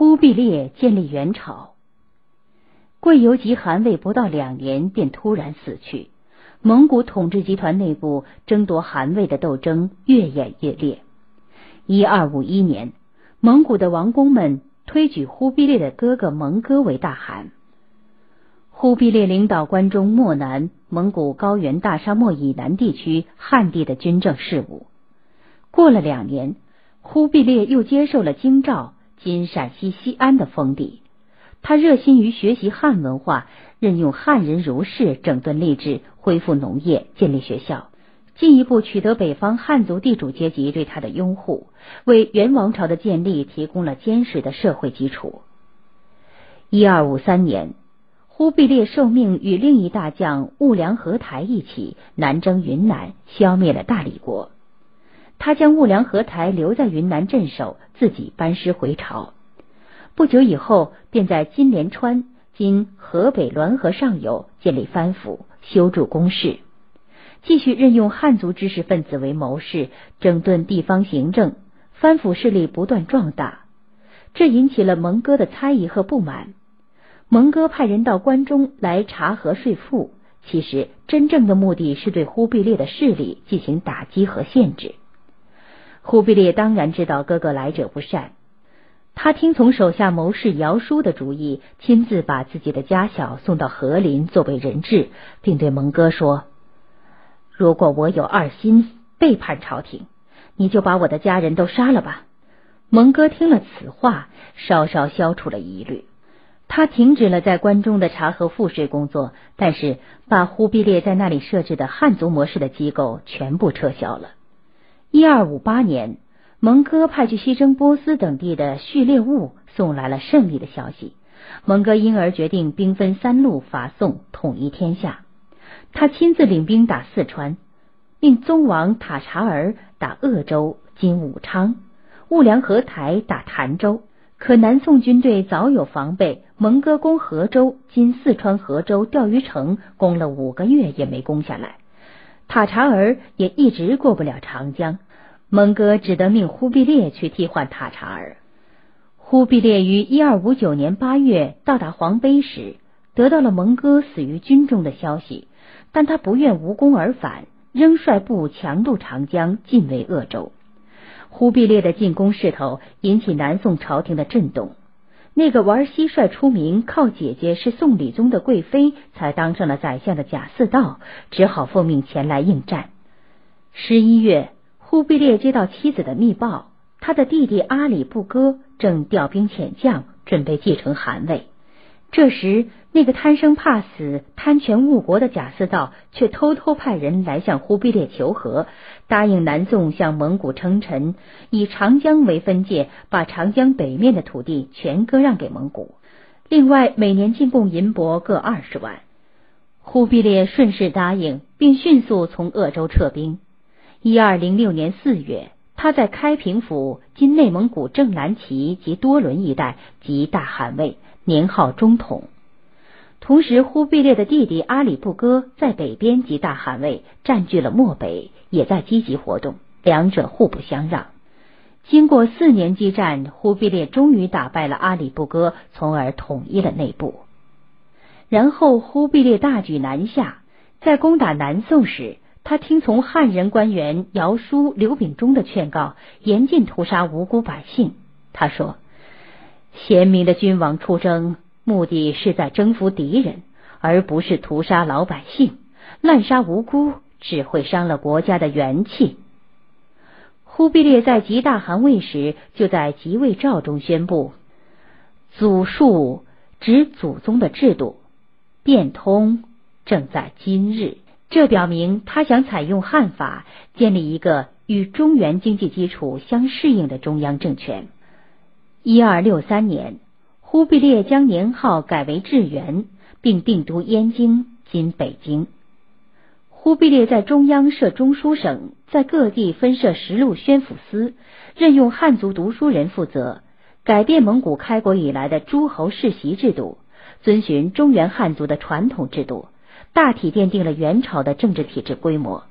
忽必烈建立元朝。贵由吉汗位不到两年便突然死去，蒙古统治集团内部争夺汗位的斗争越演越烈。一二五一年，蒙古的王公们推举忽必烈的哥哥蒙哥为大汗。忽必烈领导关中、漠南、蒙古高原大沙漠以南地区汉地的军政事务。过了两年，忽必烈又接受了京兆（今陕西西安）的封地。他热心于学习汉文化，任用汉人儒士，整顿吏治，恢复农业，建立学校，进一步取得北方汉族地主阶级对他的拥护，为元王朝的建立提供了坚实的社会基础。一二五三年。忽必烈受命与另一大将兀良合台一起南征云南，消灭了大理国。他将兀良合台留在云南镇守，自己班师回朝。不久以后，便在金莲川（今河北滦河上游）建立藩府，修筑工事，继续任用汉族知识分子为谋士，整顿地方行政。藩府势力不断壮大，这引起了蒙哥的猜疑和不满。蒙哥派人到关中来查核税赋，其实真正的目的是对忽必烈的势力进行打击和限制。忽必烈当然知道哥哥来者不善，他听从手下谋士姚枢的主意，亲自把自己的家小送到和林作为人质，并对蒙哥说：“如果我有二心，背叛朝廷，你就把我的家人都杀了吧。”蒙哥听了此话，稍稍消除了疑虑。他停止了在关中的查核赋税工作，但是把忽必烈在那里设置的汉族模式的机构全部撤销了。一二五八年，蒙哥派去西征波斯等地的序列物送来了胜利的消息，蒙哥因而决定兵分三路伐宋，统一天下。他亲自领兵打四川，命宗王塔察儿打鄂州（今武昌），兀良合台打潭州。可南宋军队早有防备，蒙哥攻河州（今四川河州）钓鱼城，攻了五个月也没攻下来。塔察儿也一直过不了长江，蒙哥只得命忽必烈去替换塔察儿。忽必烈于一二五九年八月到达黄陂时，得到了蒙哥死于军中的消息，但他不愿无功而返，仍率部强渡长江，进围鄂州。忽必烈的进攻势头引起南宋朝廷的震动。那个玩蟋蟀出名、靠姐姐是宋理宗的贵妃，才当上了宰相的贾似道，只好奉命前来应战。十一月，忽必烈接到妻子的密报，他的弟弟阿里不哥正调兵遣将，准备继承汗位。这时，那个贪生怕死、贪权误国的贾似道却偷偷派人来向忽必烈求和，答应南宋向蒙古称臣，以长江为分界，把长江北面的土地全割让给蒙古，另外每年进贡银帛各二十万。忽必烈顺势答应，并迅速从鄂州撤兵。一二零六年四月，他在开平府（今内蒙古正蓝旗及多伦一带）即大汗位。年号中统，同时忽必烈的弟弟阿里不哥在北边及大汗位，占据了漠北，也在积极活动，两者互不相让。经过四年激战，忽必烈终于打败了阿里不哥，从而统一了内部。然后忽必烈大举南下，在攻打南宋时，他听从汉人官员姚枢、刘秉忠的劝告，严禁屠杀无辜百姓。他说。贤明的君王出征，目的是在征服敌人，而不是屠杀老百姓、滥杀无辜，只会伤了国家的元气。忽必烈在即大汗位时，就在即位诏中宣布：“祖述指祖宗的制度，变通正在今日。”这表明他想采用汉法，建立一个与中原经济基础相适应的中央政权。一二六三年，忽必烈将年号改为至元，并定都燕京（今北京）。忽必烈在中央设中书省，在各地分设十路宣抚司，任用汉族读书人负责，改变蒙古开国以来的诸侯世袭制度，遵循中原汉族的传统制度，大体奠定了元朝的政治体制规模。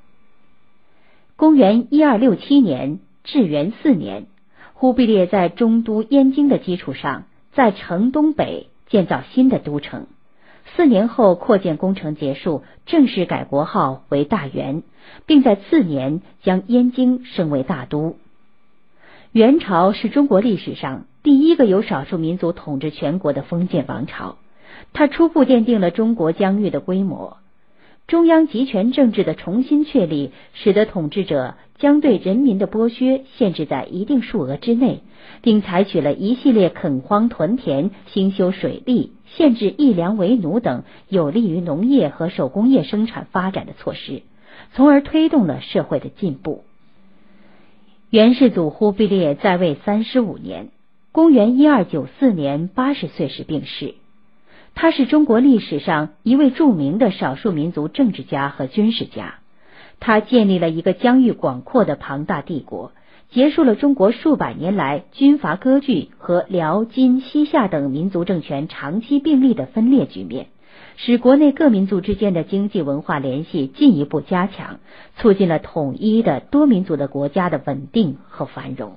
公元一二六七年至元四年。忽必烈在中都燕京的基础上，在城东北建造新的都城。四年后，扩建工程结束，正式改国号为大元，并在次年将燕京升为大都。元朝是中国历史上第一个由少数民族统治全国的封建王朝，它初步奠定了中国疆域的规模。中央集权政治的重新确立，使得统治者将对人民的剥削限制在一定数额之内，并采取了一系列垦荒屯田、兴修水利、限制役粮为奴等有利于农业和手工业生产发展的措施，从而推动了社会的进步。元世祖忽必烈在位三十五年，公元一二九四年八十岁时病逝。他是中国历史上一位著名的少数民族政治家和军事家，他建立了一个疆域广阔的庞大帝国，结束了中国数百年来军阀割据和辽、金、西夏等民族政权长期并立的分裂局面，使国内各民族之间的经济文化联系进一步加强，促进了统一的多民族的国家的稳定和繁荣。